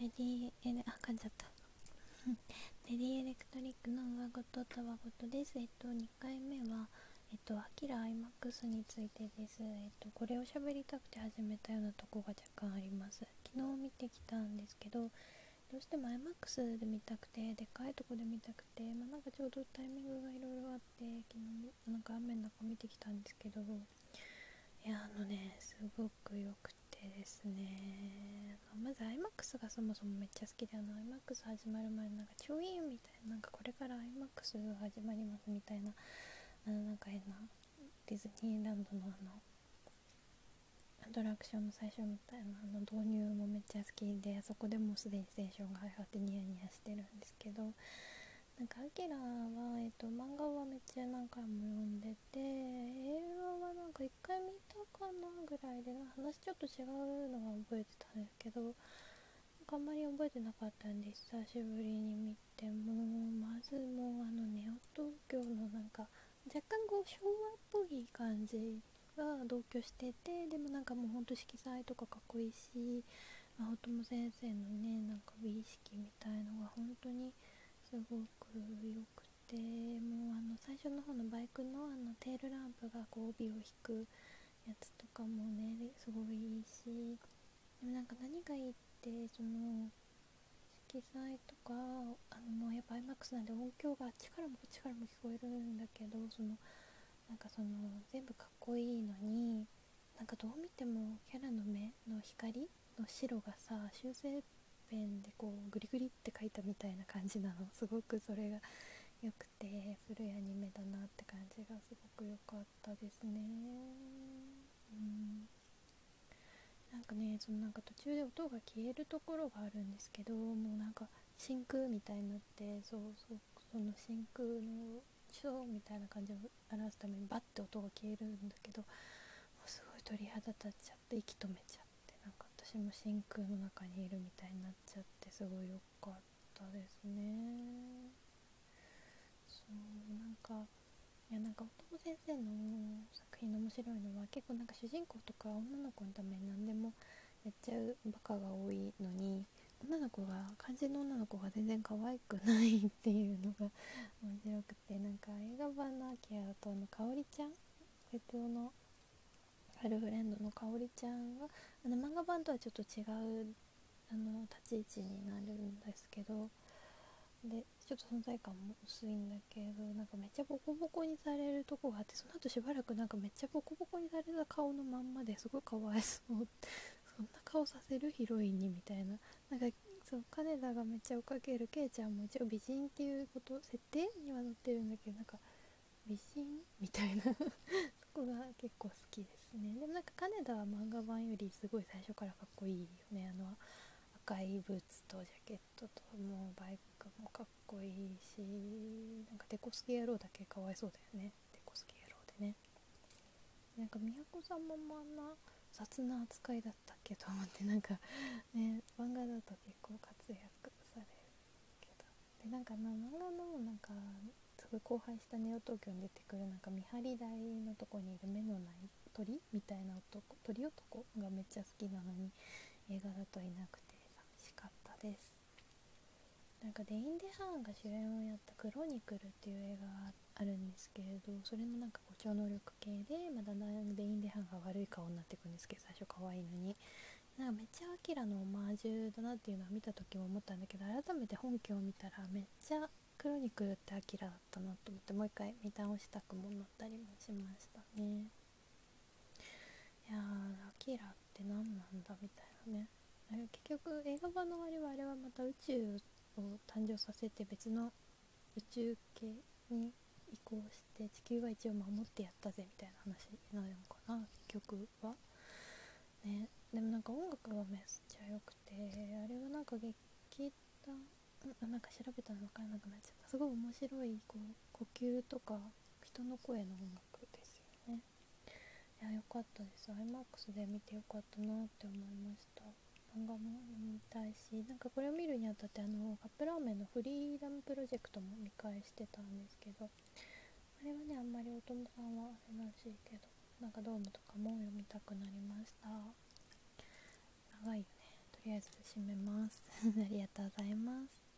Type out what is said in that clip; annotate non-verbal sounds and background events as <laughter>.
レディーエレあ噛んじゃった。<laughs> レディエレクトリックの上ごとたわごとです。えっと2回目はえっとアキラ iMAX についてです。えっとこれを喋りたくて始めたようなとこが若干あります。昨日見てきたんですけどどうしても iMAX で見たくてでかいとこで見たくてまあなんかちょうどタイミングがいろいろあって昨日なんか雨の中見てきたんですけどいやあのねすごく良くてですね。まず iMAX がそもそもめっちゃ好きであの iMAX 始まる前なんか超いいみたいななんかこれから iMAX が始まりますみたいなあのなんか変なディズニーランドのあのアトラクションの最初みたいなあの導入もめっちゃ好きであそこでもうすでにテンションが上がってニヤニヤしてるんですけどなんかアキラは、えっと、漫画はめっちゃ何回も読んでて映画はなんか1回見たかな。ぐらいで話ちょっと違うのは覚えてたんですけどあんまり覚えてなかったんで久しぶりに見てもまずもうあのネオ東京のなんか若干こう昭和っぽい感じが同居しててでもなんかもうほんと色彩とかかっこいいし、まあ、大友先生のねなんか美意識みたいのが本当にすごく良くてもうあの最初の方のバイクのあのテールランプがこう帯を引くやつとかもねすごいいいし。でもなんか何がいいってその色彩とかあのもうやっぱ iMAX なんで音響があっちからもこっちからも聞こえるんだけどそのなんかその全部かっこいいのになんかどう見てもキャラの目の光の白がさ修正ペンでこうグリグリって書いたみたいな感じなの。すごくそれが良くて古いアニメだなって感じがすごく良かったですね。うんなんかねそのなんか途中で音が消えるところがあるんですけどもうなんか真空みたいになってそうそうその真空のショーみたいな感じを表すためにバッて音が消えるんだけどすごい鳥肌立っちゃって息止めちゃってなんか。私も真空の中にいるみたいになっちゃってすごい良かったですねそうなんかいやなんか大友先生の作品の面白いのは結構なんか主人公とか女の子のために何でもやっちゃうバカが多いのに女の子が肝心の女の子が全然可愛くないっていうのが <laughs> 面白くてなんか映画版のアキラとのかおりちゃん哲夫のガールフレンドのかおりちゃんはあの漫画版とはちょっと違うあの立ち位置になるんですけどでちょっと存在感も薄いんだけどなんかめっちゃボコボコにされるとこがあってその後しばらくなんかめっちゃボコボコにされた顔のまんまですごいかわいそうそんな顔させるヒロインにみたいななんかそう金田がめっちゃ追っかけるケイちゃんも一応美人っていうこと設定には載ってるんだけどなんか美人みたいなそこが結構好きですね。でもなんか金田は漫画版よりすごい最初からかっこいいよねあの赤いブーツとジャケットともうバイクもかっこいいしなんかデコスケ野郎だけかわいそうだよね。デコスケ野郎でね。なんか宮子さんもあんな雑な扱いだったっけと思ってなんかね漫画だと結構活躍されるけど。でなんかな漫画のなんかすごい荒廃したネオ東京に出てくるなんか見張り台のとこにいる目のない鳥みたいな男鳥男がめっちゃ好きなのに映画だといなくて。です。なんかデイン・デハーンが主演をやった「クロニクル」っていう映画があるんですけれどそれのなんか超能力系で、まだんだんデイン・デハーンが悪い顔になっていくんですけど最初可愛いのに。なんかめっちゃアキラのオマージュだなっていうのは見た時も思ったんだけど改めて本家を見たらめっちゃクロニクルってアキラだったなと思ってもう一回見直したくもなったりもしましたね。いやーアキラって何なんだみたいなね。結局映画版の終わりは宇宙を誕生させて別の宇宙系に移行して地球は一応守ってやったぜみたいな話なのかな結局は。ね。でもなんか音楽がめっちゃ良くてあれはなんか劇団なんか調べたら分からなくなっちゃった。すごい面白いこう呼吸とか人の声の音楽ですよね。いや良かったです。iMAX で見てよかったなって思いました。漫画も見たいしなんかこれを見るにあたってあのカップラーメンのフリーダムプロジェクトも見返してたんですけどあれはねあんまり大友さんはあれらしいけどなんかドームとかも読みたくなりました。長いよね。とりあえず閉めます。<laughs> ありがとうございます。